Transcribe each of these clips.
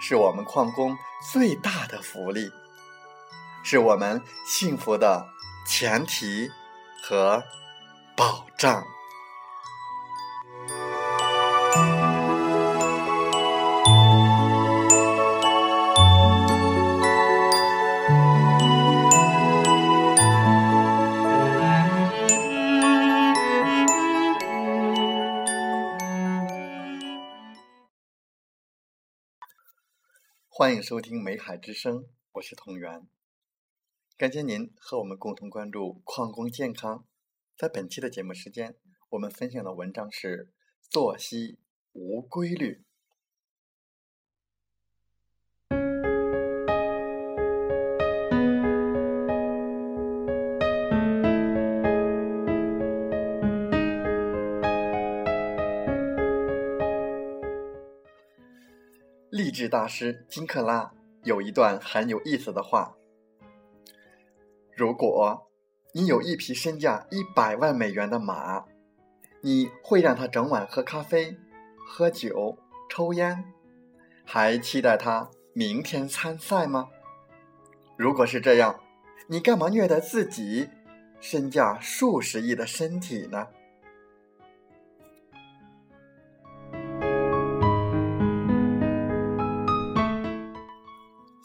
是我们矿工最大的福利。是我们幸福的前提和保障。欢迎收听《美海之声》，我是同源。感谢您和我们共同关注矿工健康。在本期的节目时间，我们分享的文章是作息无规律。励志大师金克拉有一段很有意思的话。如果你有一匹身价一百万美元的马，你会让它整晚喝咖啡、喝酒、抽烟，还期待它明天参赛吗？如果是这样，你干嘛虐待自己身价数十亿的身体呢？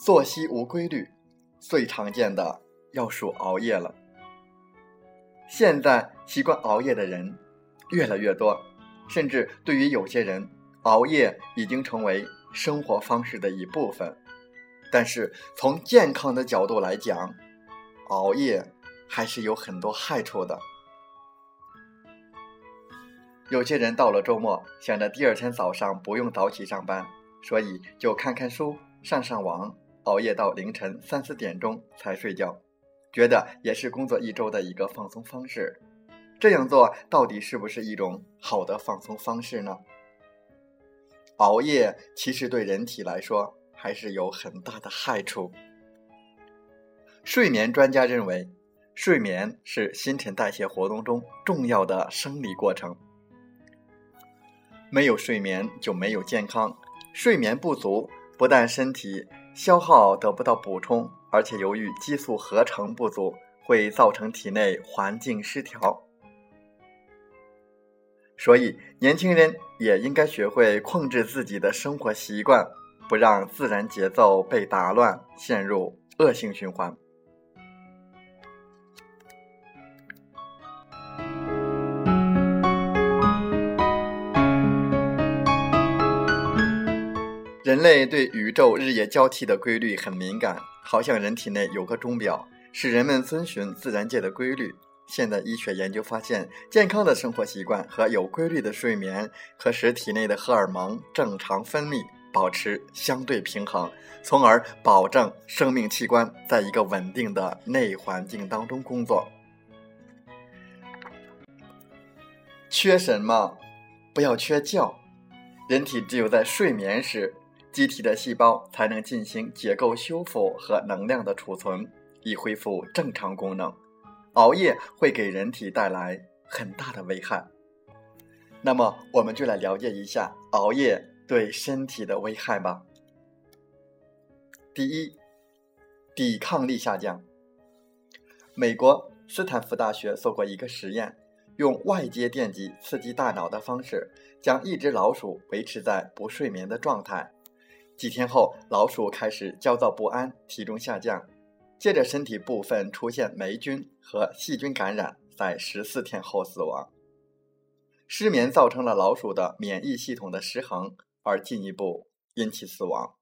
作息无规律，最常见的。要数熬夜了。现在习惯熬夜的人越来越多，甚至对于有些人，熬夜已经成为生活方式的一部分。但是从健康的角度来讲，熬夜还是有很多害处的。有些人到了周末，想着第二天早上不用早起上班，所以就看看书、上上网，熬夜到凌晨三四点钟才睡觉。觉得也是工作一周的一个放松方式，这样做到底是不是一种好的放松方式呢？熬夜其实对人体来说还是有很大的害处。睡眠专家认为，睡眠是新陈代谢活动中重要的生理过程，没有睡眠就没有健康，睡眠不足不但身体消耗得不到补充。而且由于激素合成不足，会造成体内环境失调，所以年轻人也应该学会控制自己的生活习惯，不让自然节奏被打乱，陷入恶性循环。人类对宇宙日夜交替的规律很敏感。好像人体内有个钟表，使人们遵循自然界的规律。现代医学研究发现，健康的生活习惯和有规律的睡眠，可使体内的荷尔蒙正常分泌，保持相对平衡，从而保证生命器官在一个稳定的内环境当中工作。缺什么？不要缺觉。人体只有在睡眠时。机体的细胞才能进行结构修复和能量的储存，以恢复正常功能。熬夜会给人体带来很大的危害。那么，我们就来了解一下熬夜对身体的危害吧。第一，抵抗力下降。美国斯坦福大学做过一个实验，用外接电极刺激大脑的方式，将一只老鼠维持在不睡眠的状态。几天后，老鼠开始焦躁不安，体重下降。接着身体部分出现霉菌和细菌感染，在十四天后死亡。失眠造成了老鼠的免疫系统的失衡，而进一步引起死亡。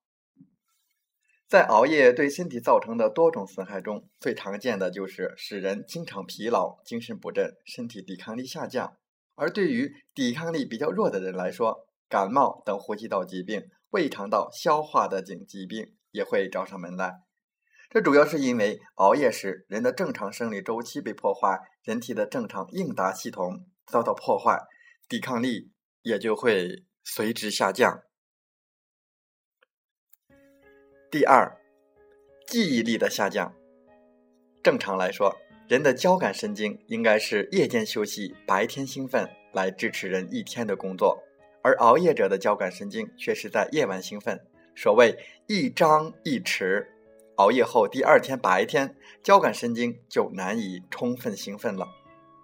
在熬夜对身体造成的多种损害中，最常见的就是使人经常疲劳、精神不振、身体抵抗力下降。而对于抵抗力比较弱的人来说，感冒等呼吸道疾病、胃肠道消化的紧疾病也会找上门来。这主要是因为熬夜时，人的正常生理周期被破坏，人体的正常应答系统遭到破坏，抵抗力也就会随之下降。第二，记忆力的下降。正常来说，人的交感神经应该是夜间休息，白天兴奋，来支持人一天的工作，而熬夜者的交感神经却是在夜晚兴奋。所谓一张一弛。熬夜后，第二天白天交感神经就难以充分兴奋了。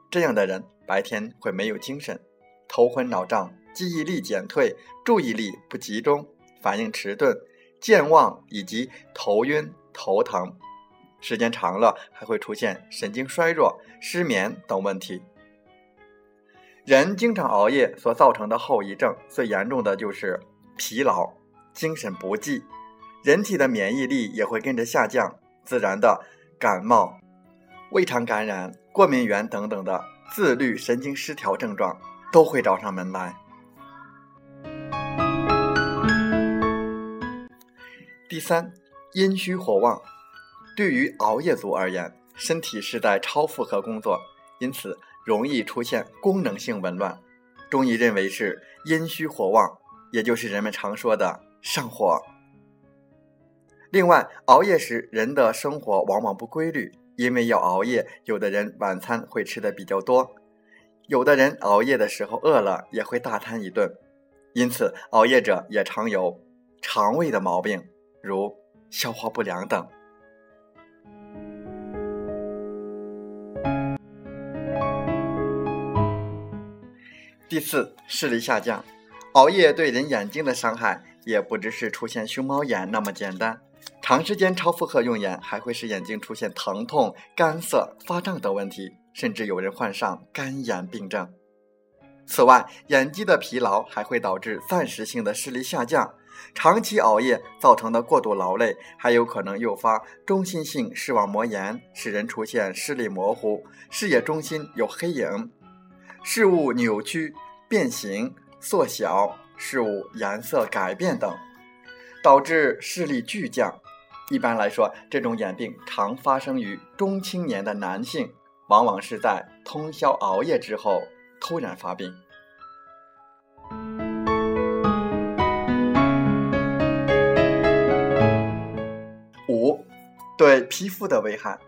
这样的人白天会没有精神，头昏脑胀，记忆力减退，注意力不集中，反应迟钝，健忘以及头晕头疼。时间长了，还会出现神经衰弱、失眠等问题。人经常熬夜所造成的后遗症，最严重的就是疲劳、精神不济。人体的免疫力也会跟着下降，自然的感冒、胃肠感染、过敏源等等的自律神经失调症状都会找上门来。第三，阴虚火旺，对于熬夜族而言，身体是在超负荷工作，因此容易出现功能性紊乱。中医认为是阴虚火旺，也就是人们常说的上火。另外，熬夜时人的生活往往不规律，因为要熬夜，有的人晚餐会吃的比较多，有的人熬夜的时候饿了也会大餐一顿，因此熬夜者也常有肠胃的毛病，如消化不良等。第四，视力下降，熬夜对人眼睛的伤害也不只是出现熊猫眼那么简单。长时间超负荷用眼，还会使眼睛出现疼痛、干涩、发胀等问题，甚至有人患上干眼病症。此外，眼肌的疲劳还会导致暂时性的视力下降。长期熬夜造成的过度劳累，还有可能诱发中心性视网膜炎，使人出现视力模糊、视野中心有黑影、事物扭曲、变形、缩小、事物颜色改变等，导致视力巨降。一般来说，这种眼病常发生于中青年的男性，往往是在通宵熬夜之后突然发病。五，对皮肤的危害，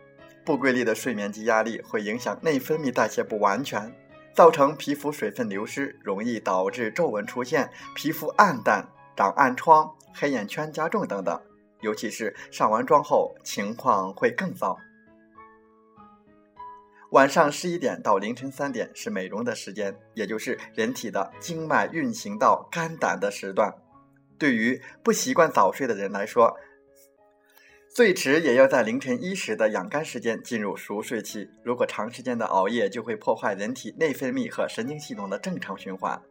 不规律的睡眠及压力会影响内分泌代谢不完全，造成皮肤水分流失，容易导致皱纹出现、皮肤暗淡、长暗疮、黑眼圈加重等等。尤其是上完妆后，情况会更糟。晚上十一点到凌晨三点是美容的时间，也就是人体的经脉运行到肝胆的时段。对于不习惯早睡的人来说，最迟也要在凌晨一时的养肝时间进入熟睡期。如果长时间的熬夜，就会破坏人体内分泌和神经系统的正常循环。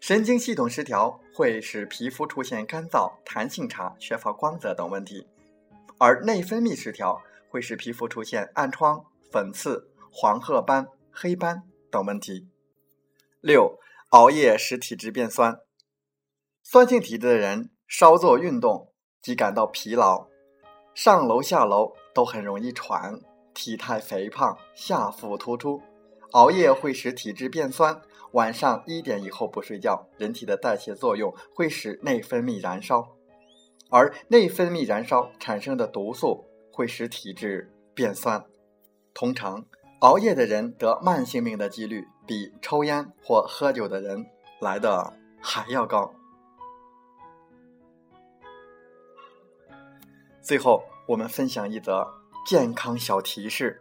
神经系统失调会使皮肤出现干燥、弹性差、缺乏光泽等问题，而内分泌失调会使皮肤出现暗疮、粉刺、黄褐斑、黑斑等问题。六、熬夜使体质变酸，酸性体质的人稍做运动即感到疲劳，上楼下楼都很容易喘，体态肥胖，下腹突出。熬夜会使体质变酸。晚上一点以后不睡觉，人体的代谢作用会使内分泌燃烧，而内分泌燃烧产生的毒素会使体质变酸。通常熬夜的人得慢性病的几率比抽烟或喝酒的人来的还要高。最后，我们分享一则健康小提示。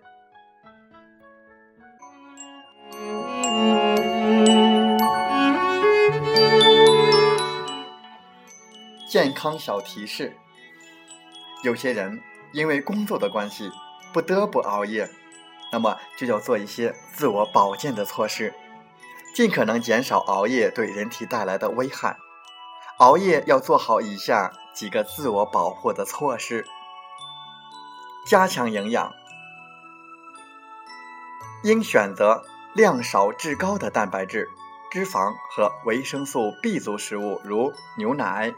健康小提示：有些人因为工作的关系不得不熬夜，那么就要做一些自我保健的措施，尽可能减少熬夜对人体带来的危害。熬夜要做好以下几个自我保护的措施：加强营养，应选择量少质高的蛋白质、脂肪和维生素 B 族食物，如牛奶、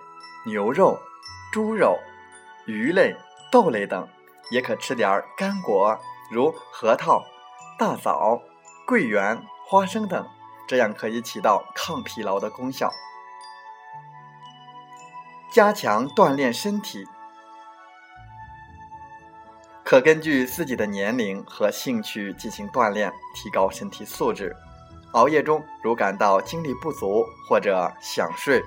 牛肉、猪肉、鱼类、豆类等，也可吃点干果，如核桃、大枣、桂圆、花生等，这样可以起到抗疲劳的功效。加强锻炼身体，可根据自己的年龄和兴趣进行锻炼，提高身体素质。熬夜中如感到精力不足或者想睡，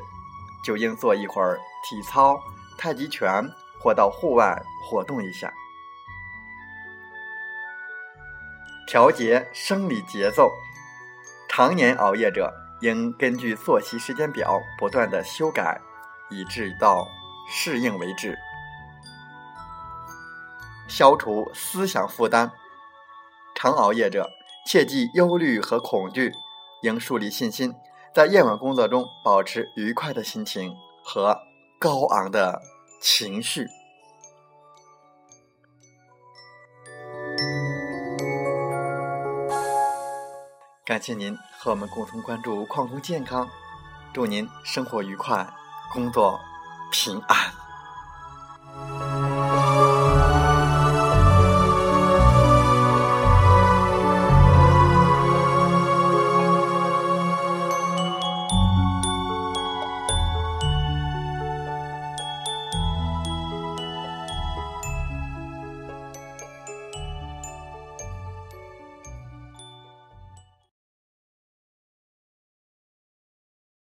就应做一会儿体操、太极拳，或到户外活动一下。调节生理节奏，常年熬夜者应根据作息时间表不断的修改。以至到适应为止，消除思想负担。常熬夜者切忌忧虑和恐惧，应树立信心，在夜晚工作中保持愉快的心情和高昂的情绪。感谢您和我们共同关注矿工健康，祝您生活愉快。工作平安。